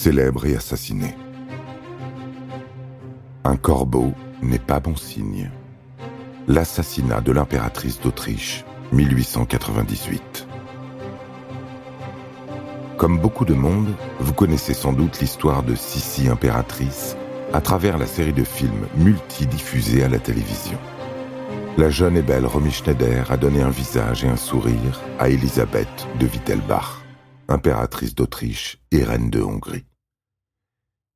célèbre et assassiné. Un corbeau n'est pas bon signe. L'assassinat de l'impératrice d'Autriche, 1898. Comme beaucoup de monde, vous connaissez sans doute l'histoire de Sissi impératrice à travers la série de films multidiffusés à la télévision. La jeune et belle Romy Schneider a donné un visage et un sourire à Elisabeth de Wittelbach, impératrice d'Autriche et reine de Hongrie.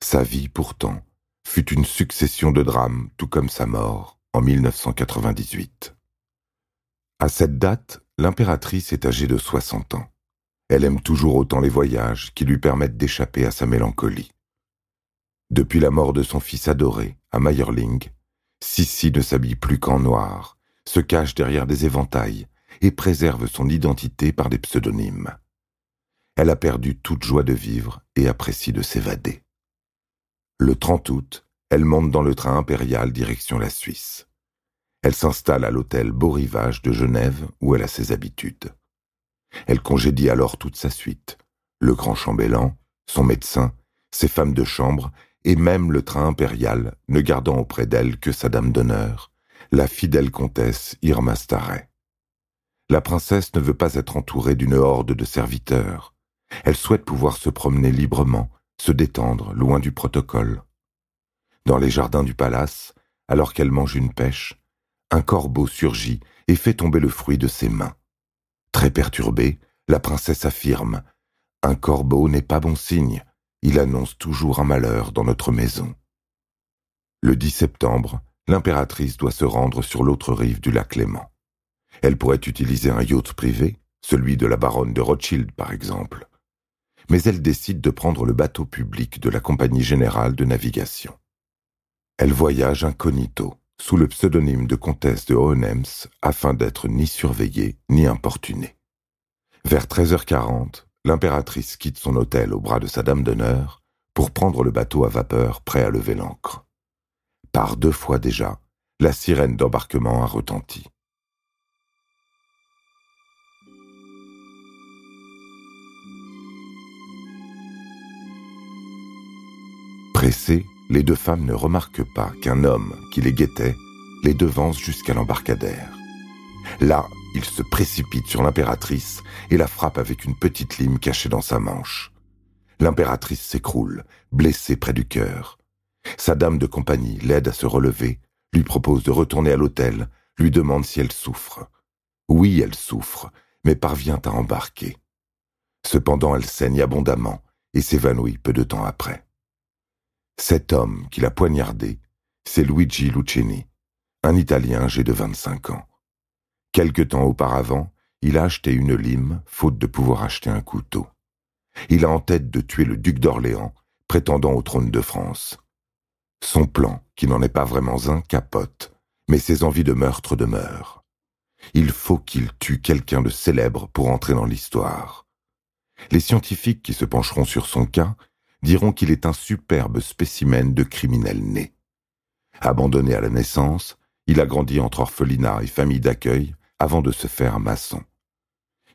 Sa vie, pourtant, fut une succession de drames, tout comme sa mort, en 1998. À cette date, l'impératrice est âgée de 60 ans. Elle aime toujours autant les voyages qui lui permettent d'échapper à sa mélancolie. Depuis la mort de son fils adoré, à Meyerling, Sissi ne s'habille plus qu'en noir, se cache derrière des éventails et préserve son identité par des pseudonymes. Elle a perdu toute joie de vivre et apprécie de s'évader. Le 30 août, elle monte dans le train impérial direction la Suisse. Elle s'installe à l'hôtel Beau Rivage de Genève où elle a ses habitudes. Elle congédie alors toute sa suite, le grand chambellan, son médecin, ses femmes de chambre et même le train impérial, ne gardant auprès d'elle que sa dame d'honneur, la fidèle comtesse Irma Staret. La princesse ne veut pas être entourée d'une horde de serviteurs. Elle souhaite pouvoir se promener librement, se détendre, loin du protocole. Dans les jardins du palace, alors qu'elle mange une pêche, un corbeau surgit et fait tomber le fruit de ses mains. Très perturbée, la princesse affirme Un corbeau n'est pas bon signe, il annonce toujours un malheur dans notre maison. Le 10 septembre, l'impératrice doit se rendre sur l'autre rive du lac Léman. Elle pourrait utiliser un yacht privé, celui de la baronne de Rothschild par exemple. Mais elle décide de prendre le bateau public de la Compagnie générale de navigation. Elle voyage incognito, sous le pseudonyme de comtesse de Hohenems afin d'être ni surveillée ni importunée. Vers 13h40, l'impératrice quitte son hôtel au bras de sa dame d'honneur pour prendre le bateau à vapeur prêt à lever l'ancre. Par deux fois déjà, la sirène d'embarquement a retenti. Pressées, les deux femmes ne remarquent pas qu'un homme qui les guettait les devance jusqu'à l'embarcadère. Là, il se précipite sur l'impératrice et la frappe avec une petite lime cachée dans sa manche. L'impératrice s'écroule, blessée près du cœur. Sa dame de compagnie l'aide à se relever, lui propose de retourner à l'hôtel, lui demande si elle souffre. Oui, elle souffre, mais parvient à embarquer. Cependant, elle saigne abondamment et s'évanouit peu de temps après. Cet homme qui l'a poignardé, c'est Luigi Lucchini, un Italien âgé de 25 ans. Quelque temps auparavant, il a acheté une lime, faute de pouvoir acheter un couteau. Il a en tête de tuer le duc d'Orléans, prétendant au trône de France. Son plan, qui n'en est pas vraiment un, capote, mais ses envies de meurtre demeurent. Il faut qu'il tue quelqu'un de célèbre pour entrer dans l'histoire. Les scientifiques qui se pencheront sur son cas diront qu'il est un superbe spécimen de criminel né. Abandonné à la naissance, il a grandi entre orphelinat et famille d'accueil avant de se faire maçon.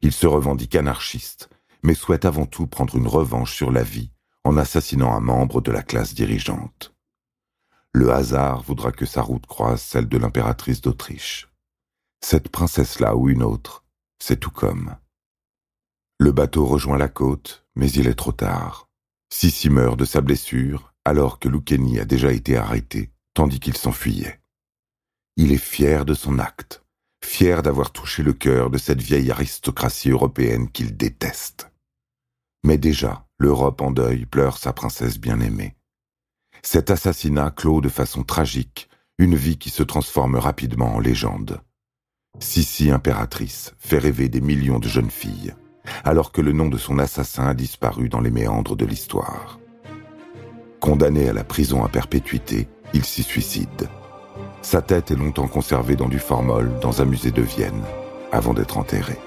Il se revendique anarchiste, mais souhaite avant tout prendre une revanche sur la vie en assassinant un membre de la classe dirigeante. Le hasard voudra que sa route croise celle de l'impératrice d'Autriche. Cette princesse-là ou une autre, c'est tout comme. Le bateau rejoint la côte, mais il est trop tard. Sissi meurt de sa blessure alors que Lucchini a déjà été arrêté, tandis qu'il s'enfuyait. Il est fier de son acte, fier d'avoir touché le cœur de cette vieille aristocratie européenne qu'il déteste. Mais déjà, l'Europe en deuil pleure sa princesse bien-aimée. Cet assassinat clôt de façon tragique une vie qui se transforme rapidement en légende. Sissi impératrice fait rêver des millions de jeunes filles alors que le nom de son assassin a disparu dans les méandres de l'histoire. Condamné à la prison à perpétuité, il s'y suicide. Sa tête est longtemps conservée dans du formol dans un musée de Vienne, avant d'être enterré.